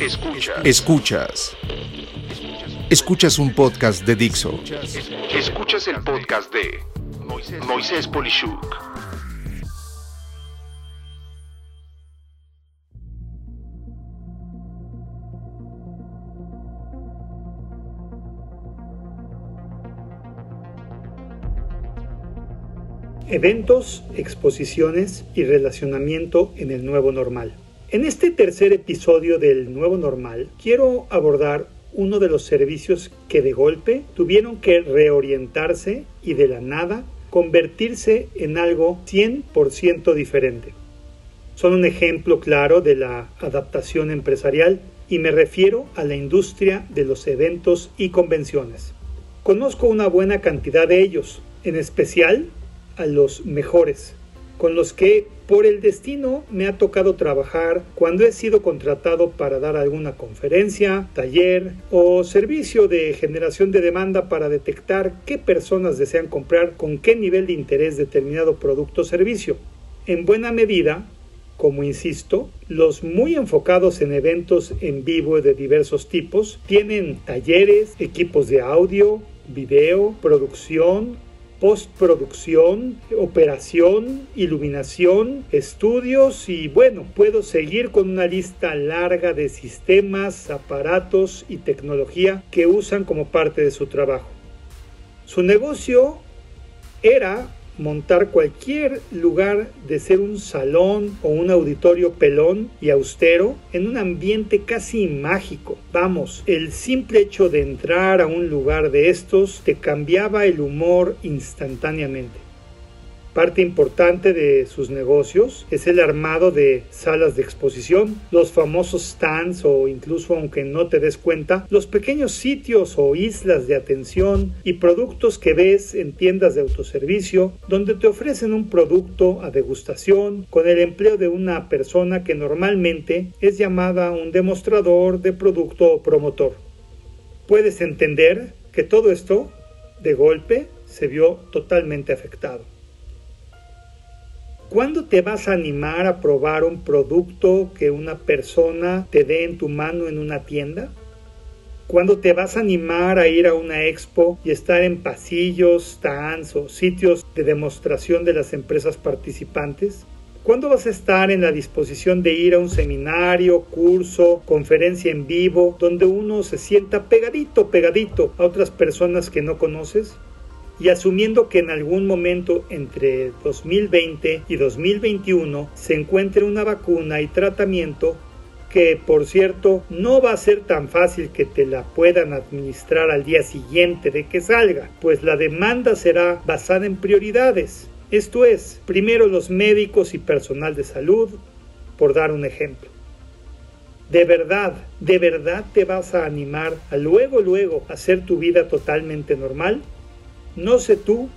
Escuchas. Escuchas. Escuchas un podcast de Dixo. Escuchas el podcast de Moisés Polishuk. Eventos, exposiciones y relacionamiento en el nuevo normal. En este tercer episodio del nuevo normal quiero abordar uno de los servicios que de golpe tuvieron que reorientarse y de la nada convertirse en algo 100% diferente. Son un ejemplo claro de la adaptación empresarial y me refiero a la industria de los eventos y convenciones. Conozco una buena cantidad de ellos, en especial a los mejores, con los que por el destino me ha tocado trabajar cuando he sido contratado para dar alguna conferencia, taller o servicio de generación de demanda para detectar qué personas desean comprar con qué nivel de interés determinado producto o servicio. En buena medida, como insisto, los muy enfocados en eventos en vivo de diversos tipos tienen talleres, equipos de audio, video, producción, postproducción, operación, iluminación, estudios y bueno, puedo seguir con una lista larga de sistemas, aparatos y tecnología que usan como parte de su trabajo. Su negocio era montar cualquier lugar de ser un salón o un auditorio pelón y austero en un ambiente casi mágico. Vamos, el simple hecho de entrar a un lugar de estos te cambiaba el humor instantáneamente. Parte importante de sus negocios es el armado de salas de exposición, los famosos stands o incluso aunque no te des cuenta, los pequeños sitios o islas de atención y productos que ves en tiendas de autoservicio donde te ofrecen un producto a degustación con el empleo de una persona que normalmente es llamada un demostrador de producto o promotor. Puedes entender que todo esto, de golpe, se vio totalmente afectado. ¿Cuándo te vas a animar a probar un producto que una persona te dé en tu mano en una tienda? ¿Cuándo te vas a animar a ir a una expo y estar en pasillos, stands o sitios de demostración de las empresas participantes? ¿Cuándo vas a estar en la disposición de ir a un seminario, curso, conferencia en vivo, donde uno se sienta pegadito, pegadito a otras personas que no conoces? Y asumiendo que en algún momento entre 2020 y 2021 se encuentre una vacuna y tratamiento que por cierto no va a ser tan fácil que te la puedan administrar al día siguiente de que salga, pues la demanda será basada en prioridades. Esto es, primero los médicos y personal de salud, por dar un ejemplo. De verdad, de verdad te vas a animar a luego, luego hacer tu vida totalmente normal. No sé tú,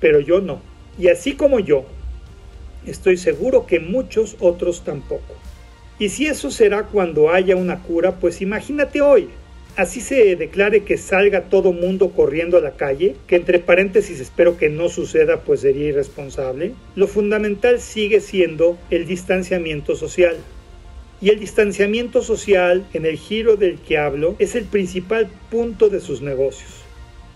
pero yo no. Y así como yo, estoy seguro que muchos otros tampoco. Y si eso será cuando haya una cura, pues imagínate hoy. Así se declare que salga todo mundo corriendo a la calle, que entre paréntesis espero que no suceda, pues sería irresponsable. Lo fundamental sigue siendo el distanciamiento social. Y el distanciamiento social, en el giro del que hablo, es el principal punto de sus negocios.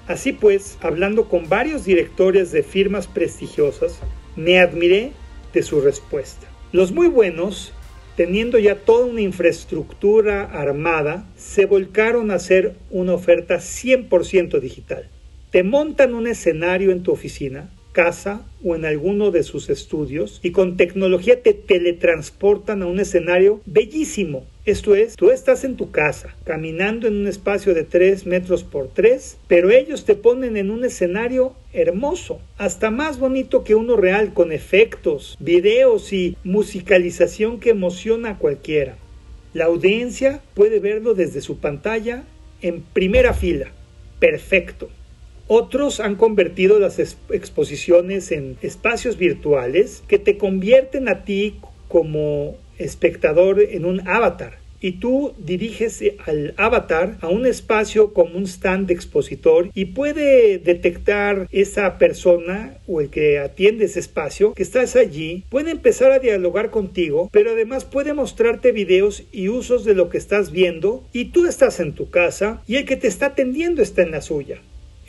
Así pues, hablando con varios directores de firmas prestigiosas, me admiré de su respuesta. Los muy buenos, teniendo ya toda una infraestructura armada, se volcaron a hacer una oferta 100% digital. Te montan un escenario en tu oficina, casa o en alguno de sus estudios y con tecnología te teletransportan a un escenario bellísimo. Esto es, tú estás en tu casa, caminando en un espacio de 3 metros por 3, pero ellos te ponen en un escenario hermoso, hasta más bonito que uno real, con efectos, videos y musicalización que emociona a cualquiera. La audiencia puede verlo desde su pantalla en primera fila. Perfecto. Otros han convertido las exposiciones en espacios virtuales que te convierten a ti como espectador en un avatar. Y tú diriges al avatar a un espacio como un stand expositor y puede detectar esa persona o el que atiende ese espacio que estás allí, puede empezar a dialogar contigo, pero además puede mostrarte videos y usos de lo que estás viendo. Y tú estás en tu casa y el que te está atendiendo está en la suya.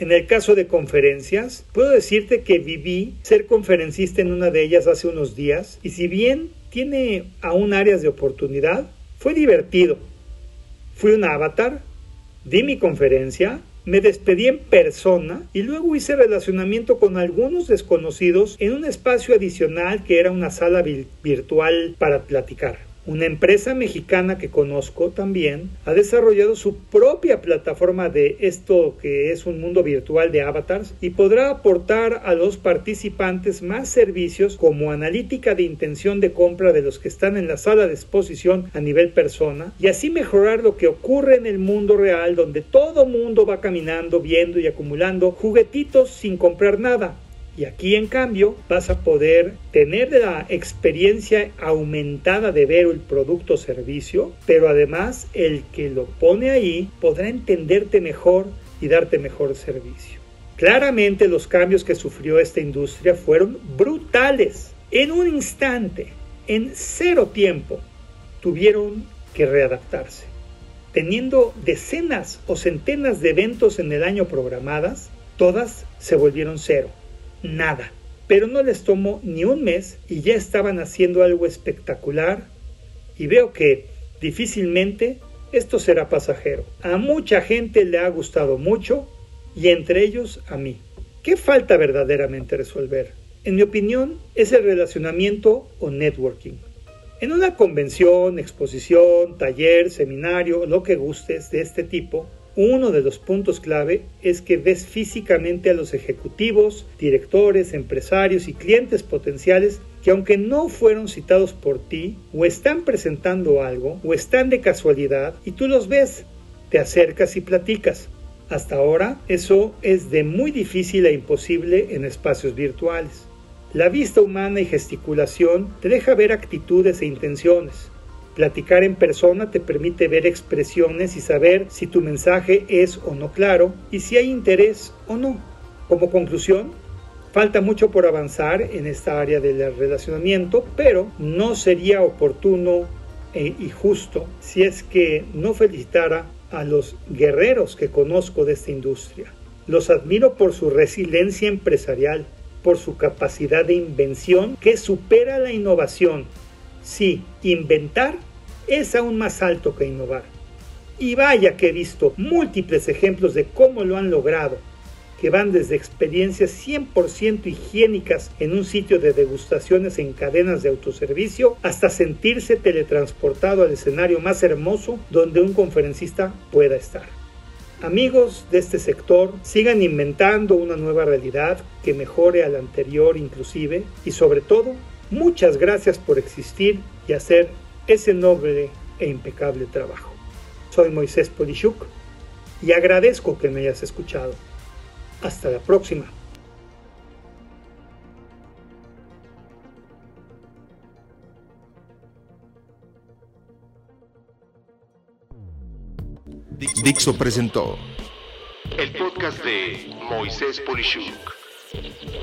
En el caso de conferencias, puedo decirte que viví ser conferencista en una de ellas hace unos días y si bien tiene aún áreas de oportunidad, fue divertido. Fui un avatar, di mi conferencia, me despedí en persona y luego hice relacionamiento con algunos desconocidos en un espacio adicional que era una sala virtual para platicar. Una empresa mexicana que conozco también ha desarrollado su propia plataforma de esto que es un mundo virtual de avatars y podrá aportar a los participantes más servicios como analítica de intención de compra de los que están en la sala de exposición a nivel persona y así mejorar lo que ocurre en el mundo real donde todo mundo va caminando, viendo y acumulando juguetitos sin comprar nada y aquí en cambio vas a poder tener la experiencia aumentada de ver el producto o servicio, pero además el que lo pone ahí podrá entenderte mejor y darte mejor servicio. Claramente los cambios que sufrió esta industria fueron brutales. En un instante, en cero tiempo, tuvieron que readaptarse. Teniendo decenas o centenas de eventos en el año programadas, todas se volvieron cero nada. Pero no les tomó ni un mes y ya estaban haciendo algo espectacular y veo que difícilmente esto será pasajero. A mucha gente le ha gustado mucho y entre ellos a mí. ¿Qué falta verdaderamente resolver? En mi opinión es el relacionamiento o networking. En una convención, exposición, taller, seminario, lo que gustes de este tipo, uno de los puntos clave es que ves físicamente a los ejecutivos, directores, empresarios y clientes potenciales que aunque no fueron citados por ti, o están presentando algo, o están de casualidad, y tú los ves, te acercas y platicas. Hasta ahora eso es de muy difícil e imposible en espacios virtuales. La vista humana y gesticulación te deja ver actitudes e intenciones. Platicar en persona te permite ver expresiones y saber si tu mensaje es o no claro y si hay interés o no. Como conclusión, falta mucho por avanzar en esta área del relacionamiento, pero no sería oportuno e, y justo si es que no felicitara a los guerreros que conozco de esta industria. Los admiro por su resiliencia empresarial, por su capacidad de invención que supera la innovación Sí, inventar es aún más alto que innovar. Y vaya que he visto múltiples ejemplos de cómo lo han logrado, que van desde experiencias 100% higiénicas en un sitio de degustaciones en cadenas de autoservicio hasta sentirse teletransportado al escenario más hermoso donde un conferencista pueda estar. Amigos de este sector, sigan inventando una nueva realidad que mejore a la anterior inclusive y sobre todo Muchas gracias por existir y hacer ese noble e impecable trabajo. Soy Moisés Polishuk y agradezco que me hayas escuchado. Hasta la próxima. Dixo presentó el podcast de Moisés Polishuk.